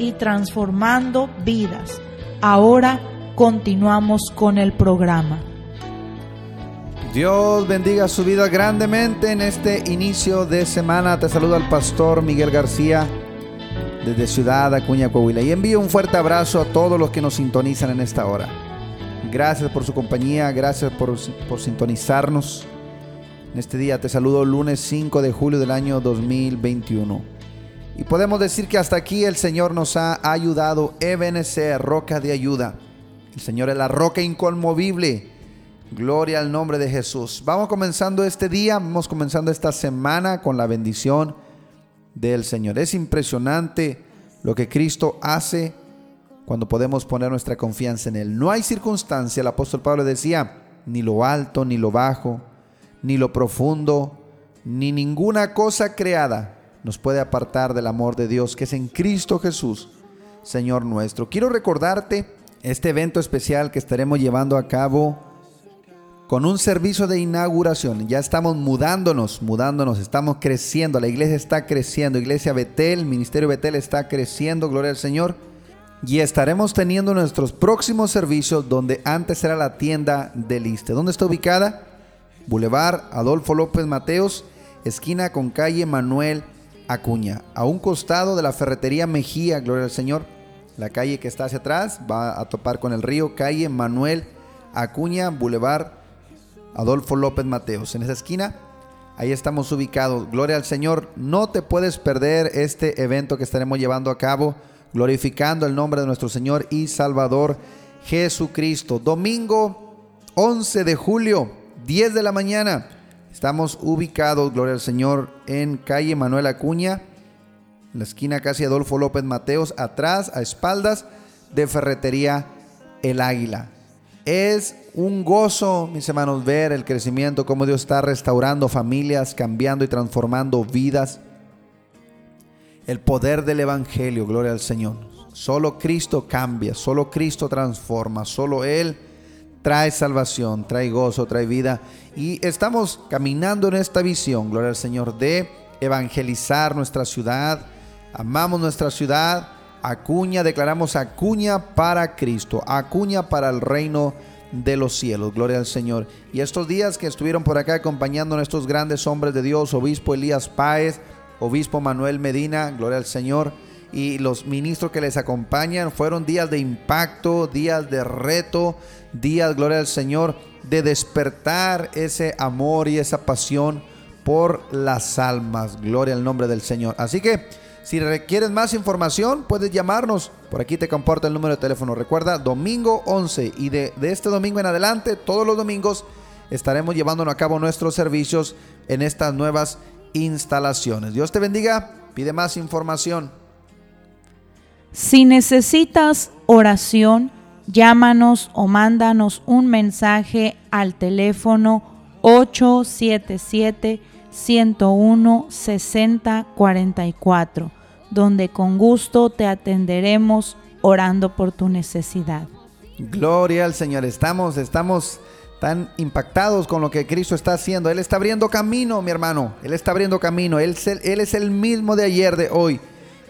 y transformando vidas. Ahora continuamos con el programa. Dios bendiga su vida grandemente en este inicio de semana. Te saluda el pastor Miguel García desde Ciudad Acuña, Coahuila. Y envío un fuerte abrazo a todos los que nos sintonizan en esta hora. Gracias por su compañía, gracias por, por sintonizarnos. En este día te saludo lunes 5 de julio del año 2021. Y podemos decir que hasta aquí el Señor nos ha ayudado. Ebenezer, roca de ayuda. El Señor es la roca inconmovible. Gloria al nombre de Jesús. Vamos comenzando este día, vamos comenzando esta semana con la bendición del Señor. Es impresionante lo que Cristo hace cuando podemos poner nuestra confianza en Él. No hay circunstancia, el apóstol Pablo decía, ni lo alto, ni lo bajo, ni lo profundo, ni ninguna cosa creada nos puede apartar del amor de Dios que es en Cristo Jesús, Señor nuestro. Quiero recordarte este evento especial que estaremos llevando a cabo con un servicio de inauguración. Ya estamos mudándonos, mudándonos, estamos creciendo. La iglesia está creciendo. Iglesia Betel, Ministerio Betel está creciendo, gloria al Señor. Y estaremos teniendo nuestros próximos servicios donde antes era la tienda de Liste. ¿Dónde está ubicada? Boulevard Adolfo López Mateos, esquina con calle Manuel Acuña, a un costado de la ferretería Mejía, gloria al Señor. La calle que está hacia atrás va a topar con el río, calle Manuel Acuña, Boulevard Adolfo López Mateos. En esa esquina, ahí estamos ubicados. Gloria al Señor. No te puedes perder este evento que estaremos llevando a cabo, glorificando el nombre de nuestro Señor y Salvador Jesucristo. Domingo 11 de julio, 10 de la mañana. Estamos ubicados, gloria al Señor, en calle Manuel Acuña, en la esquina casi Adolfo López Mateos, atrás, a espaldas de Ferretería El Águila. Es un gozo, mis hermanos, ver el crecimiento, cómo Dios está restaurando familias, cambiando y transformando vidas. El poder del Evangelio, gloria al Señor. Solo Cristo cambia, solo Cristo transforma, solo Él trae salvación, trae gozo, trae vida. Y estamos caminando en esta visión, gloria al Señor, de evangelizar nuestra ciudad. Amamos nuestra ciudad. Acuña, declaramos acuña para Cristo, acuña para el reino de los cielos. Gloria al Señor. Y estos días que estuvieron por acá acompañando a estos grandes hombres de Dios, obispo Elías Páez, obispo Manuel Medina, gloria al Señor, y los ministros que les acompañan, fueron días de impacto, días de reto, días, gloria al Señor, de despertar ese amor y esa pasión por las almas. Gloria al nombre del Señor. Así que si requieres más información, puedes llamarnos. Por aquí te comporta el número de teléfono. Recuerda, domingo 11 y de, de este domingo en adelante, todos los domingos, estaremos llevándonos a cabo nuestros servicios en estas nuevas instalaciones. Dios te bendiga. Pide más información. Si necesitas oración, llámanos o mándanos un mensaje al teléfono 877 101 6044, donde con gusto te atenderemos orando por tu necesidad. Gloria al Señor. Estamos, estamos tan impactados con lo que Cristo está haciendo. Él está abriendo camino, mi hermano. Él está abriendo camino. Él él es el mismo de ayer, de hoy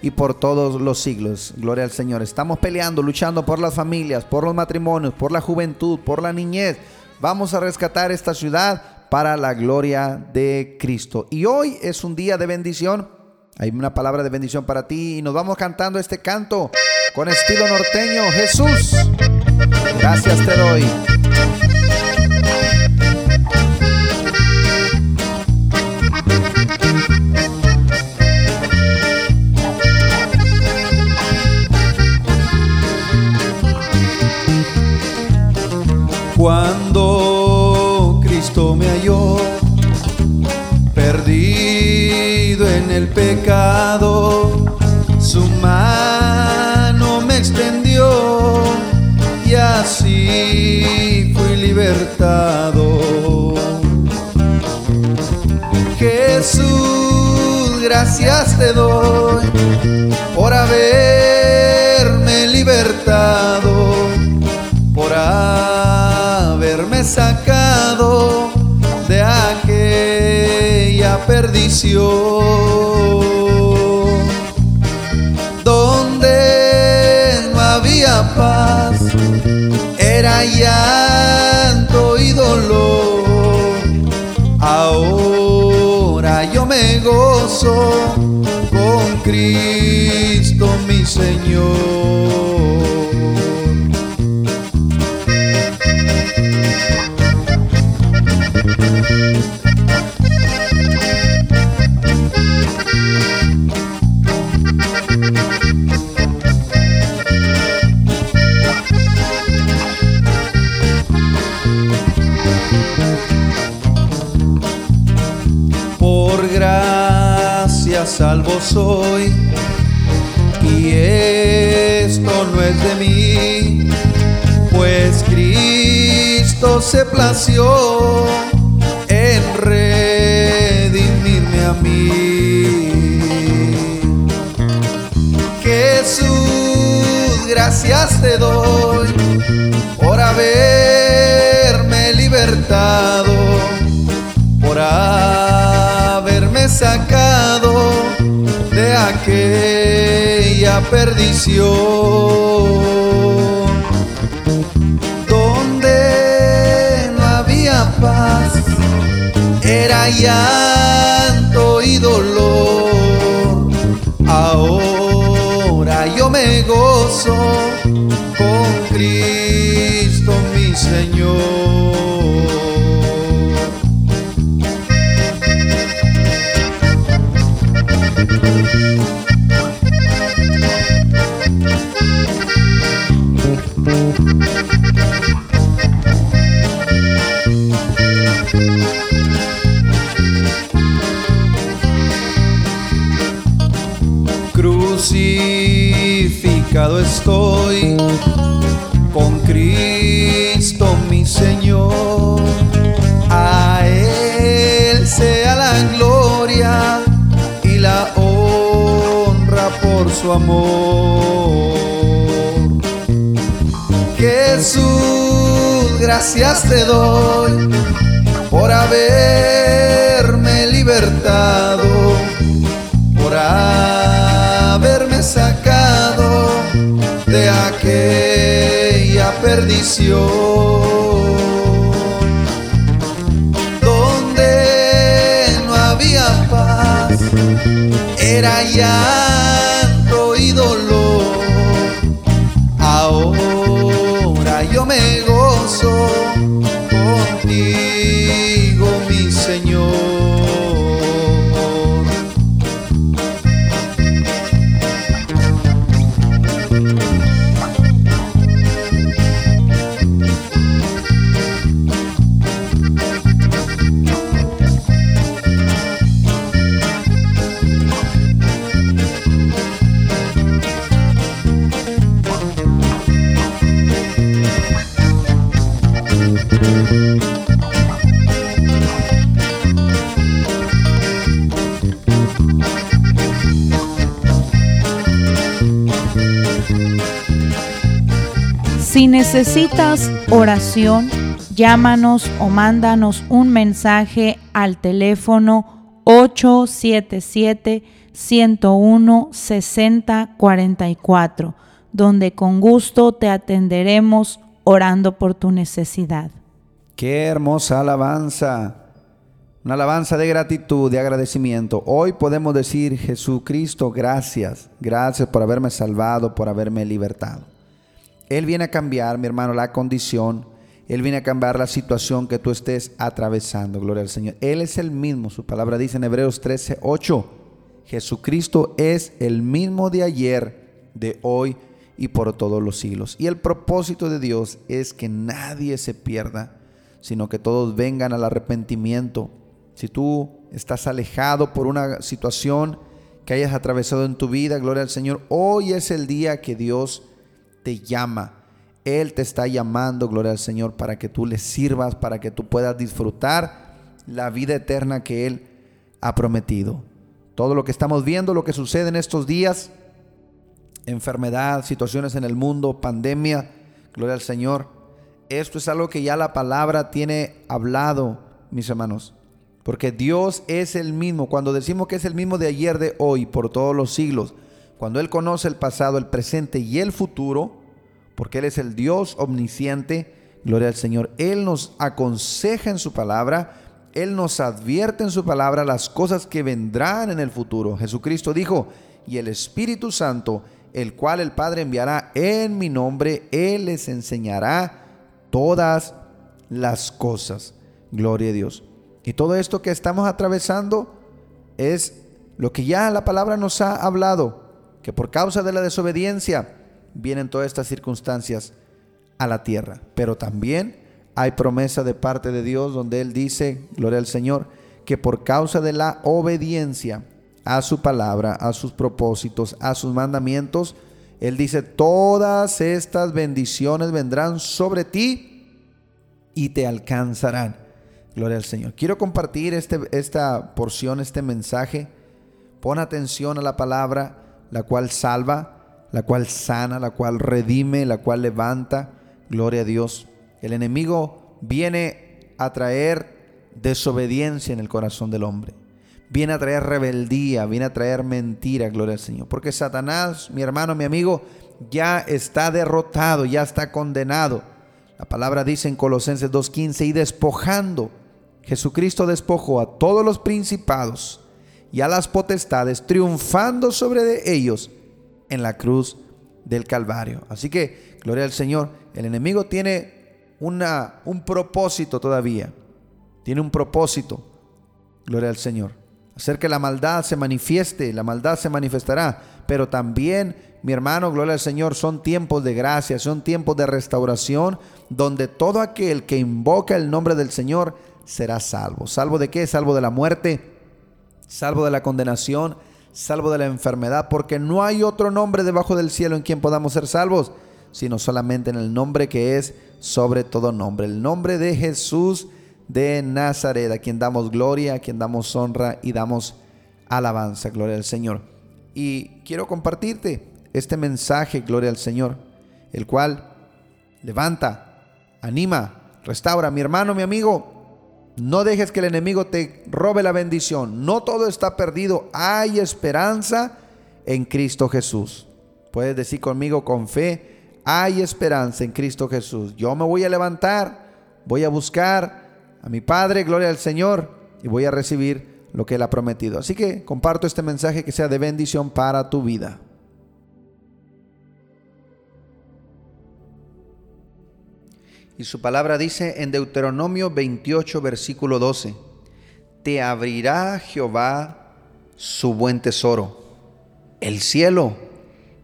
y por todos los siglos. Gloria al Señor. Estamos peleando, luchando por las familias, por los matrimonios, por la juventud, por la niñez. Vamos a rescatar esta ciudad para la gloria de Cristo. Y hoy es un día de bendición. Hay una palabra de bendición para ti y nos vamos cantando este canto con estilo norteño. Jesús Gracias te doy. El pecado, su mano me extendió y así fui libertado. Jesús, gracias te doy por haberme libertado, por haberme sacado de aquella perdición llanto y dolor. Ahora yo me gozo con Cristo mi Señor. Sacado de aquella perdición donde no había paz, era llanto y dolor. Ahora yo me gozo con Cristo mi Señor. Señor. A Él sea la gloria y la honra por su amor. Jesús, gracias te doy por haberme libertado, por haberme sacado de aquella perdición era llanto necesitas oración, llámanos o mándanos un mensaje al teléfono 877-101-6044, donde con gusto te atenderemos orando por tu necesidad. Qué hermosa alabanza. Una alabanza de gratitud, de agradecimiento. Hoy podemos decir, Jesucristo, gracias. Gracias por haberme salvado, por haberme libertado. Él viene a cambiar, mi hermano, la condición. Él viene a cambiar la situación que tú estés atravesando. Gloria al Señor. Él es el mismo. Su palabra dice en Hebreos 13, 8. Jesucristo es el mismo de ayer, de hoy y por todos los siglos. Y el propósito de Dios es que nadie se pierda, sino que todos vengan al arrepentimiento. Si tú estás alejado por una situación que hayas atravesado en tu vida, gloria al Señor, hoy es el día que Dios te llama. Él te está llamando, gloria al Señor, para que tú le sirvas, para que tú puedas disfrutar la vida eterna que Él ha prometido. Todo lo que estamos viendo, lo que sucede en estos días, enfermedad, situaciones en el mundo, pandemia, gloria al Señor. Esto es algo que ya la palabra tiene hablado, mis hermanos. Porque Dios es el mismo. Cuando decimos que es el mismo de ayer, de hoy, por todos los siglos, cuando Él conoce el pasado, el presente y el futuro, porque Él es el Dios omnisciente, gloria al Señor, Él nos aconseja en su palabra, Él nos advierte en su palabra las cosas que vendrán en el futuro. Jesucristo dijo, y el Espíritu Santo, el cual el Padre enviará en mi nombre, Él les enseñará todas las cosas. Gloria a Dios. Y todo esto que estamos atravesando es lo que ya la palabra nos ha hablado, que por causa de la desobediencia vienen todas estas circunstancias a la tierra. Pero también hay promesa de parte de Dios donde Él dice, gloria al Señor, que por causa de la obediencia a su palabra, a sus propósitos, a sus mandamientos, Él dice, todas estas bendiciones vendrán sobre ti y te alcanzarán. Gloria al Señor. Quiero compartir este, esta porción, este mensaje. Pon atención a la palabra, la cual salva, la cual sana, la cual redime, la cual levanta. Gloria a Dios. El enemigo viene a traer desobediencia en el corazón del hombre. Viene a traer rebeldía, viene a traer mentira, gloria al Señor. Porque Satanás, mi hermano, mi amigo, ya está derrotado, ya está condenado. La palabra dice en Colosenses 2.15, y despojando Jesucristo despojó a todos los principados y a las potestades, triunfando sobre ellos en la cruz del Calvario. Así que, gloria al Señor, el enemigo tiene una, un propósito todavía. Tiene un propósito, gloria al Señor. Hacer que la maldad se manifieste, la maldad se manifestará. Pero también, mi hermano, gloria al Señor, son tiempos de gracia, son tiempos de restauración, donde todo aquel que invoca el nombre del Señor será salvo. ¿Salvo de qué? Salvo de la muerte, salvo de la condenación, salvo de la enfermedad, porque no hay otro nombre debajo del cielo en quien podamos ser salvos, sino solamente en el nombre que es sobre todo nombre, el nombre de Jesús de Nazaret, a quien damos gloria, a quien damos honra y damos alabanza, gloria al Señor. Y quiero compartirte este mensaje, gloria al Señor, el cual levanta, anima, restaura, mi hermano, mi amigo, no dejes que el enemigo te robe la bendición. No todo está perdido. Hay esperanza en Cristo Jesús. Puedes decir conmigo con fe, hay esperanza en Cristo Jesús. Yo me voy a levantar, voy a buscar a mi Padre, gloria al Señor, y voy a recibir lo que Él ha prometido. Así que comparto este mensaje que sea de bendición para tu vida. Y su palabra dice en Deuteronomio 28, versículo 12, Te abrirá Jehová su buen tesoro, el cielo,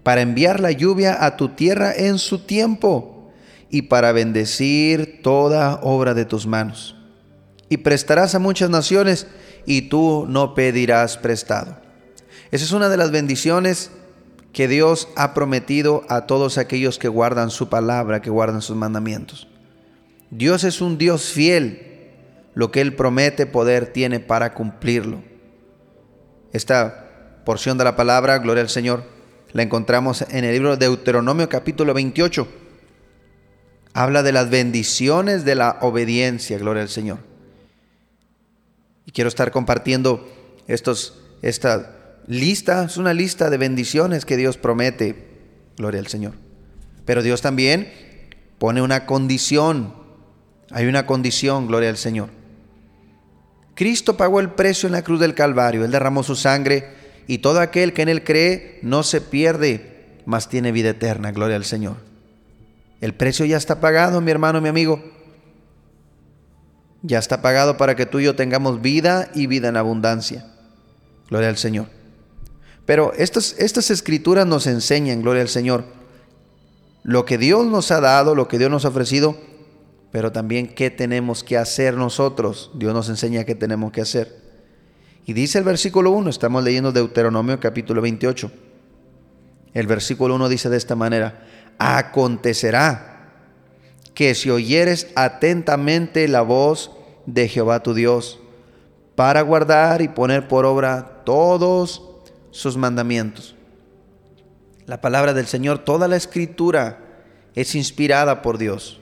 para enviar la lluvia a tu tierra en su tiempo y para bendecir toda obra de tus manos. Y prestarás a muchas naciones y tú no pedirás prestado. Esa es una de las bendiciones que Dios ha prometido a todos aquellos que guardan su palabra, que guardan sus mandamientos. Dios es un Dios fiel. Lo que Él promete poder tiene para cumplirlo. Esta porción de la palabra, gloria al Señor, la encontramos en el libro de Deuteronomio capítulo 28. Habla de las bendiciones de la obediencia, gloria al Señor. Y quiero estar compartiendo estos, esta lista, es una lista de bendiciones que Dios promete, gloria al Señor. Pero Dios también pone una condición hay una condición, gloria al Señor. Cristo pagó el precio en la cruz del Calvario, Él derramó su sangre y todo aquel que en Él cree no se pierde, mas tiene vida eterna, gloria al Señor. El precio ya está pagado, mi hermano, mi amigo. Ya está pagado para que tú y yo tengamos vida y vida en abundancia. Gloria al Señor. Pero estas, estas escrituras nos enseñan, gloria al Señor, lo que Dios nos ha dado, lo que Dios nos ha ofrecido, pero también qué tenemos que hacer nosotros. Dios nos enseña qué tenemos que hacer. Y dice el versículo 1, estamos leyendo Deuteronomio capítulo 28. El versículo 1 dice de esta manera, acontecerá que si oyeres atentamente la voz de Jehová tu Dios, para guardar y poner por obra todos sus mandamientos. La palabra del Señor, toda la escritura es inspirada por Dios.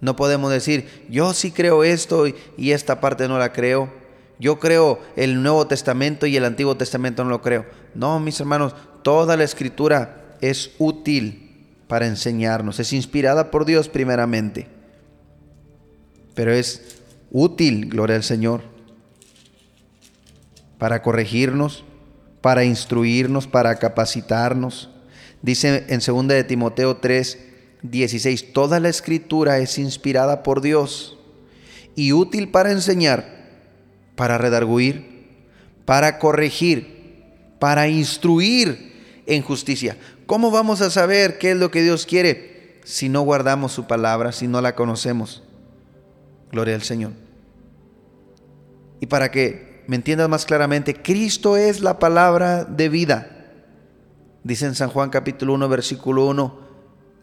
No podemos decir, yo sí creo esto y esta parte no la creo. Yo creo el Nuevo Testamento y el Antiguo Testamento no lo creo. No, mis hermanos, toda la escritura es útil para enseñarnos. Es inspirada por Dios primeramente. Pero es útil, gloria al Señor, para corregirnos, para instruirnos, para capacitarnos. Dice en 2 de Timoteo 3, 16, toda la escritura es inspirada por Dios y útil para enseñar, para redarguir, para corregir, para instruir en justicia. ¿Cómo vamos a saber qué es lo que Dios quiere si no guardamos su palabra, si no la conocemos? Gloria al Señor. Y para que me entiendas más claramente, Cristo es la palabra de vida. Dice en San Juan capítulo 1, versículo 1,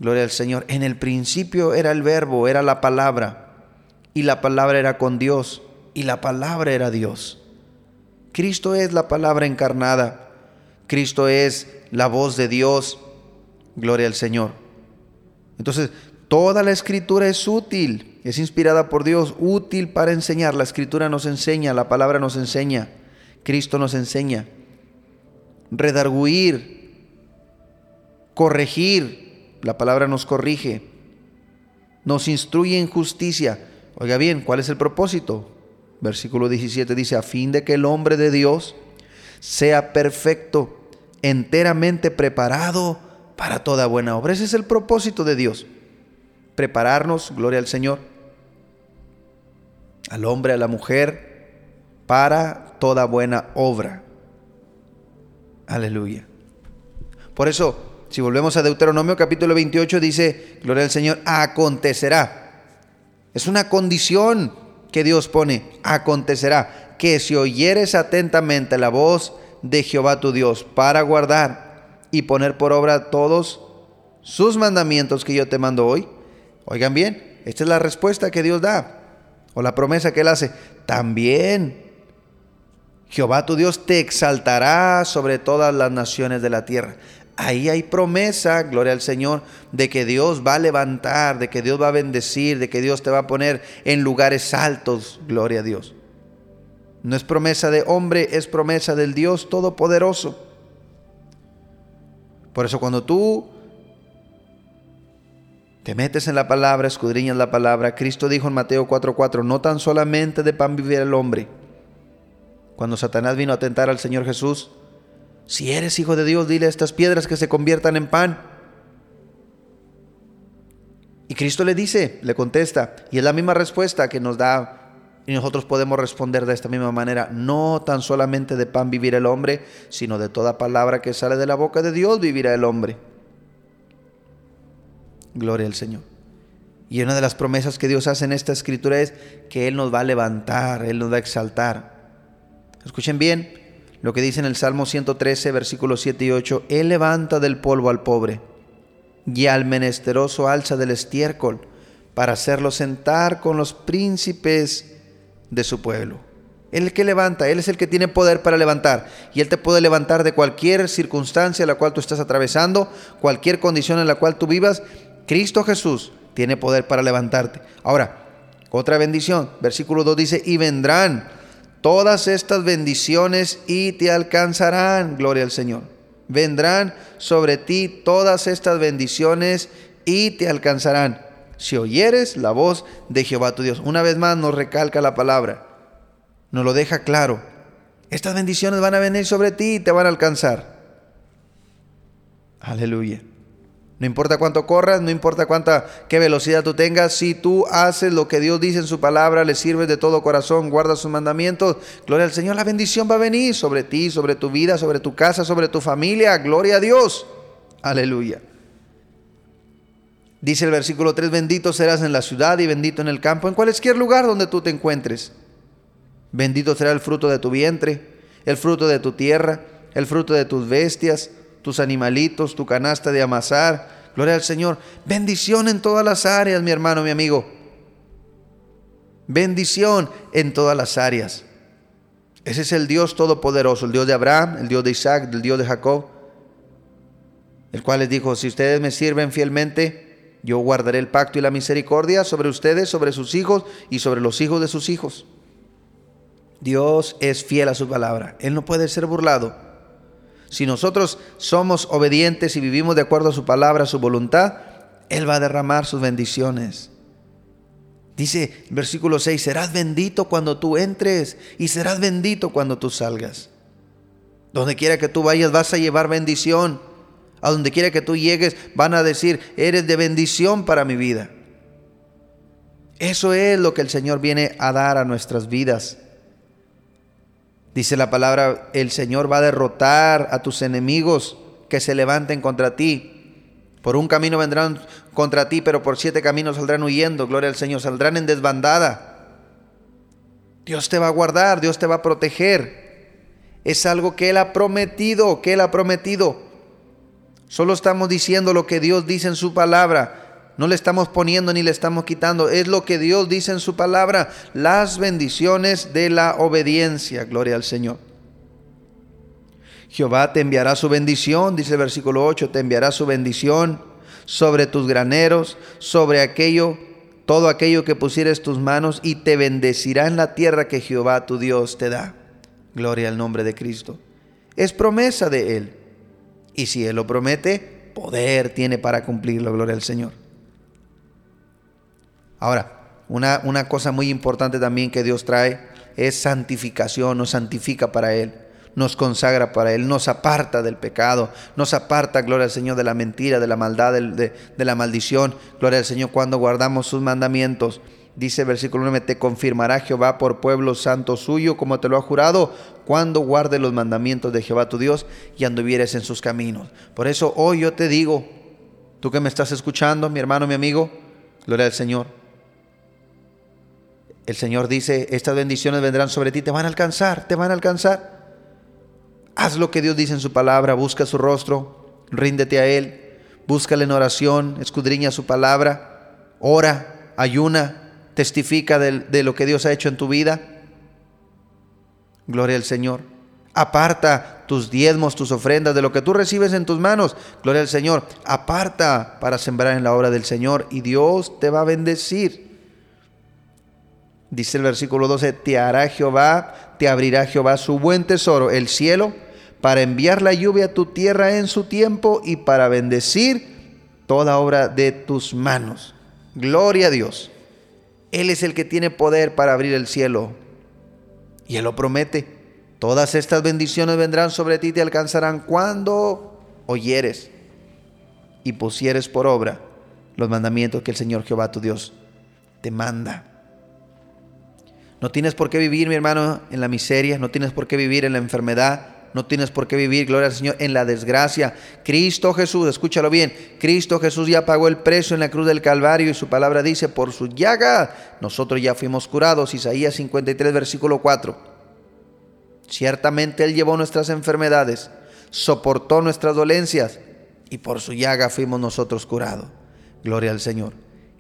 Gloria al Señor. En el principio era el verbo, era la palabra. Y la palabra era con Dios. Y la palabra era Dios. Cristo es la palabra encarnada. Cristo es la voz de Dios. Gloria al Señor. Entonces, toda la escritura es útil, es inspirada por Dios, útil para enseñar. La escritura nos enseña, la palabra nos enseña, Cristo nos enseña. Redarguir, corregir, la palabra nos corrige, nos instruye en justicia. Oiga bien, ¿cuál es el propósito? Versículo 17 dice, a fin de que el hombre de Dios sea perfecto, enteramente preparado para toda buena obra. Ese es el propósito de Dios. Prepararnos, gloria al Señor, al hombre, a la mujer, para toda buena obra. Aleluya. Por eso, si volvemos a Deuteronomio capítulo 28, dice, gloria al Señor, acontecerá. Es una condición que Dios pone, acontecerá, que si oyeres atentamente la voz de Jehová tu Dios para guardar y poner por obra todos sus mandamientos que yo te mando hoy, oigan bien, esta es la respuesta que Dios da, o la promesa que Él hace, también Jehová tu Dios te exaltará sobre todas las naciones de la tierra ahí hay promesa, gloria al Señor, de que Dios va a levantar, de que Dios va a bendecir, de que Dios te va a poner en lugares altos, gloria a Dios. No es promesa de hombre, es promesa del Dios Todopoderoso. Por eso cuando tú te metes en la palabra, escudriñas la palabra, Cristo dijo en Mateo 4:4, no tan solamente de pan vivir el hombre. Cuando Satanás vino a tentar al Señor Jesús, si eres hijo de Dios, dile a estas piedras que se conviertan en pan. Y Cristo le dice, le contesta, y es la misma respuesta que nos da y nosotros podemos responder de esta misma manera, no tan solamente de pan vivirá el hombre, sino de toda palabra que sale de la boca de Dios vivirá el hombre. Gloria al Señor. Y una de las promesas que Dios hace en esta escritura es que Él nos va a levantar, Él nos va a exaltar. Escuchen bien, lo que dice en el Salmo 113, versículos 7 y 8, Él levanta del polvo al pobre y al menesteroso alza del estiércol para hacerlo sentar con los príncipes de su pueblo. Él es el que levanta, Él es el que tiene poder para levantar. Y Él te puede levantar de cualquier circunstancia en la cual tú estás atravesando, cualquier condición en la cual tú vivas. Cristo Jesús tiene poder para levantarte. Ahora, otra bendición. Versículo 2 dice, y vendrán todas estas bendiciones y te alcanzarán, gloria al Señor. Vendrán sobre ti todas estas bendiciones y te alcanzarán. Si oyeres la voz de Jehová tu Dios. Una vez más nos recalca la palabra, nos lo deja claro. Estas bendiciones van a venir sobre ti y te van a alcanzar. Aleluya. No importa cuánto corras, no importa cuánta qué velocidad tú tengas, si tú haces lo que Dios dice en su palabra, le sirves de todo corazón, guardas sus mandamientos, gloria al Señor, la bendición va a venir sobre ti, sobre tu vida, sobre tu casa, sobre tu familia, gloria a Dios. Aleluya. Dice el versículo 3, bendito serás en la ciudad y bendito en el campo, en cualquier lugar donde tú te encuentres. Bendito será el fruto de tu vientre, el fruto de tu tierra, el fruto de tus bestias, tus animalitos, tu canasta de amasar. Gloria al Señor. Bendición en todas las áreas, mi hermano, mi amigo. Bendición en todas las áreas. Ese es el Dios todopoderoso, el Dios de Abraham, el Dios de Isaac, el Dios de Jacob, el cual les dijo, si ustedes me sirven fielmente, yo guardaré el pacto y la misericordia sobre ustedes, sobre sus hijos y sobre los hijos de sus hijos. Dios es fiel a su palabra. Él no puede ser burlado. Si nosotros somos obedientes y vivimos de acuerdo a su palabra, a su voluntad, Él va a derramar sus bendiciones. Dice versículo 6, serás bendito cuando tú entres y serás bendito cuando tú salgas. Donde quiera que tú vayas vas a llevar bendición. A donde quiera que tú llegues van a decir, eres de bendición para mi vida. Eso es lo que el Señor viene a dar a nuestras vidas. Dice la palabra, el Señor va a derrotar a tus enemigos que se levanten contra ti. Por un camino vendrán contra ti, pero por siete caminos saldrán huyendo. Gloria al Señor, saldrán en desbandada. Dios te va a guardar, Dios te va a proteger. Es algo que Él ha prometido, que Él ha prometido. Solo estamos diciendo lo que Dios dice en su palabra. No le estamos poniendo ni le estamos quitando. Es lo que Dios dice en su palabra. Las bendiciones de la obediencia. Gloria al Señor. Jehová te enviará su bendición, dice el versículo 8, te enviará su bendición sobre tus graneros, sobre aquello, todo aquello que pusieres tus manos y te bendecirá en la tierra que Jehová tu Dios te da. Gloria al nombre de Cristo. Es promesa de Él. Y si Él lo promete, poder tiene para cumplirlo, gloria al Señor. Ahora, una, una cosa muy importante también que Dios trae es santificación, nos santifica para Él nos consagra para Él, nos aparta del pecado, nos aparta, gloria al Señor, de la mentira, de la maldad, de, de, la maldición. Gloria al Señor cuando guardamos sus mandamientos. Dice el versículo 9, te confirmará Jehová por pueblo santo suyo, como te lo ha jurado, cuando guarde los mandamientos de Jehová tu Dios y anduvieres en sus caminos. Por eso hoy yo te digo, tú que me estás escuchando, mi hermano, mi amigo, gloria al Señor. El Señor dice, estas bendiciones vendrán sobre ti, te van a alcanzar, te van a alcanzar. Haz lo que Dios dice en su palabra, busca su rostro, ríndete a Él, búscale en oración, escudriña su palabra, ora, ayuna, testifica de, lo que Dios ha hecho en tu vida. Gloria al Señor. Aparta tus diezmos, tus ofrendas de lo que tú recibes en tus manos. Gloria al Señor. Aparta para sembrar en la obra del Señor y Dios te va a bendecir. Dice el versículo 12, te hará Jehová, te abrirá Jehová su buen tesoro, el cielo, para enviar la lluvia a tu tierra en su tiempo y para bendecir toda obra de tus manos. Gloria a Dios. Él es el que tiene poder para abrir el cielo. Y Él lo promete. Todas estas bendiciones vendrán sobre ti y te alcanzarán cuando oyeres y pusieres por obra los mandamientos que el Señor Jehová tu Dios te manda. No tienes por qué vivir, mi hermano, en la miseria, no tienes por qué vivir en la enfermedad, no tienes por qué vivir, gloria al Señor, en la desgracia. Cristo Jesús, escúchalo bien, Cristo Jesús ya pagó el precio en la cruz del Calvario y su palabra dice, por su llaga nosotros ya fuimos curados. Isaías 53, versículo 4. Ciertamente Él llevó nuestras enfermedades, soportó nuestras dolencias y por su llaga fuimos nosotros curados. Gloria al Señor.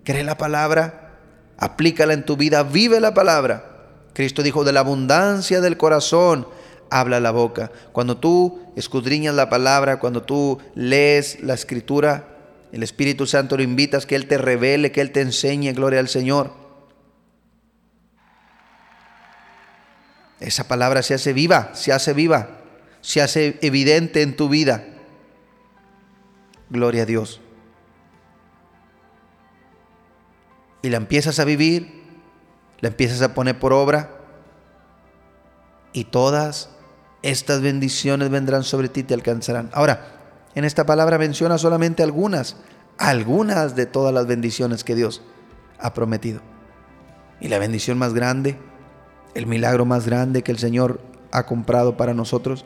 Cree la palabra, aplícala en tu vida, vive la palabra. Cristo dijo, de la abundancia del corazón habla la boca. Cuando tú escudriñas la palabra, cuando tú lees la escritura, el Espíritu Santo lo invitas que Él te revele, que Él te enseñe, gloria al Señor. Esa palabra se hace viva, se hace viva, se hace evidente en tu vida. Gloria a Dios. Y la empiezas a vivir, la empiezas a poner por obra y todas estas bendiciones vendrán sobre ti y te alcanzarán. Ahora, en esta palabra menciona solamente algunas. algunas de todas las bendiciones que Dios ha prometido. Y la bendición más grande, el milagro más grande que el Señor ha comprado para nosotros,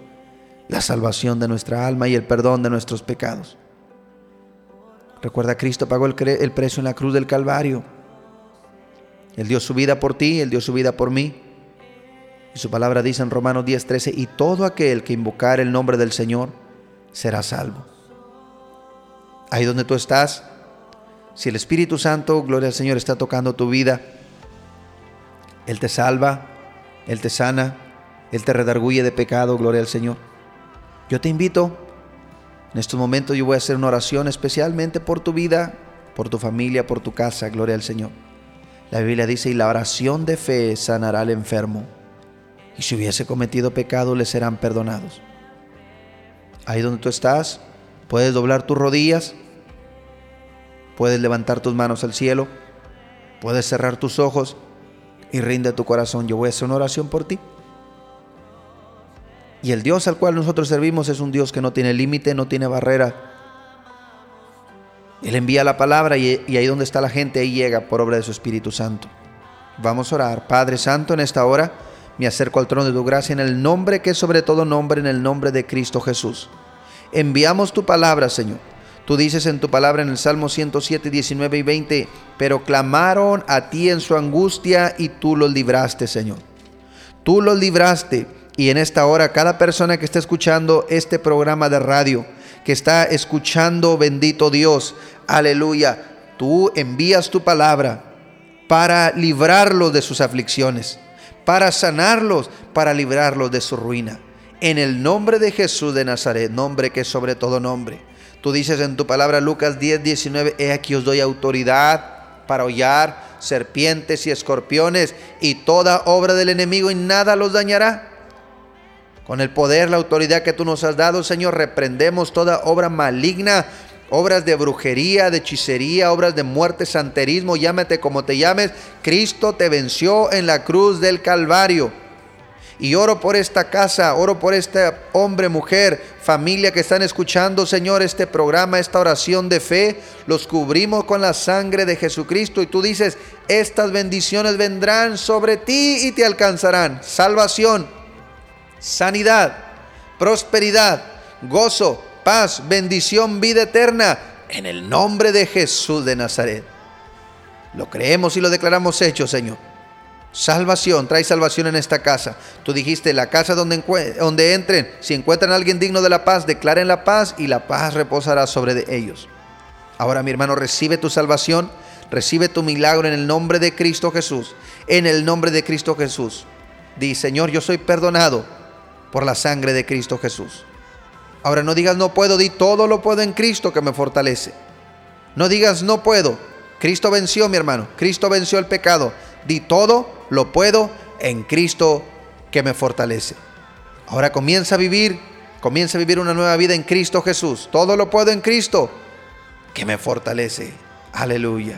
la salvación de nuestra alma y el perdón de nuestros pecados. Recuerda, Cristo pagó el, el precio en la cruz del Calvario. Él dio su vida por ti, Él dio su vida por mí. Y su palabra dice en Romanos 10:13, y todo aquel que invocar el nombre del Señor será salvo. Ahí donde tú estás, si el Espíritu Santo, gloria al Señor, está tocando tu vida, Él te salva, Él te sana, Él te redarguye de pecado, gloria al Señor. Yo te invito, en estos momentos yo voy a hacer una oración especialmente por tu vida, por tu familia, por tu casa, gloria al Señor. La Biblia dice, y la oración de fe sanará al enfermo, y si hubiese cometido pecado le serán perdonados. Ahí donde tú estás, puedes doblar tus rodillas, puedes levantar tus manos al cielo, puedes cerrar tus ojos y rinde tu corazón. Yo voy a hacer una oración por ti. Y el Dios al cual nosotros servimos es un Dios que no tiene límite, no tiene barrera. Él envía la palabra y, ahí donde está la gente, ahí llega por obra de su Espíritu Santo. Vamos a orar. Padre Santo, en esta hora me acerco al trono de tu gracia en el nombre que es sobre todo nombre, en el nombre de Cristo Jesús. Enviamos tu palabra, Señor. Tú dices en tu palabra en el Salmo 107, 19 y 20, pero clamaron a ti en su angustia y tú los libraste, Señor. Tú los libraste y en esta hora, cada persona que está escuchando este programa de radio, que está escuchando, bendito Dios, aleluya, tú envías tu palabra para librarlos de sus aflicciones, para sanarlos, para librarlos de su ruina. En el nombre de Jesús de Nazaret, nombre que es sobre todo nombre. Tú dices en tu palabra Lucas 10, 19, he aquí os doy autoridad para hollar serpientes y escorpiones y toda obra del enemigo y nada los dañará. Con el poder, la autoridad que tú nos has dado, Señor, reprendemos toda obra maligna, obras de brujería, de hechicería, obras de muerte, santerismo, llámate como te llames. Cristo te venció en la cruz del Calvario. Y oro por esta casa, oro por este hombre, mujer, familia que están escuchando, Señor, este programa, esta oración de fe. Los cubrimos con la sangre de Jesucristo. Y tú dices, estas bendiciones vendrán sobre ti y te alcanzarán. Salvación, sanidad, prosperidad, gozo, paz, bendición, vida eterna, en el nombre de Jesús de Nazaret. Lo creemos y lo declaramos hecho, Señor. Salvación, trae salvación en esta casa. Tú dijiste, la casa donde, entren, si encuentran a alguien digno de la paz, declaren la paz y la paz reposará sobre ellos. Ahora mi hermano, recibe tu salvación, recibe tu milagro en el nombre de Cristo Jesús. En el nombre de Cristo Jesús. Di, Señor, yo soy perdonado por la sangre de Cristo Jesús. Ahora no digas no puedo, di todo lo puedo en Cristo que me fortalece. No digas no puedo. Cristo venció, mi hermano. Cristo venció el pecado. Di todo lo puedo en Cristo que me fortalece. Ahora comienza a vivir, comienza a vivir una nueva vida en Cristo Jesús. Todo lo puedo en Cristo que me fortalece. Aleluya.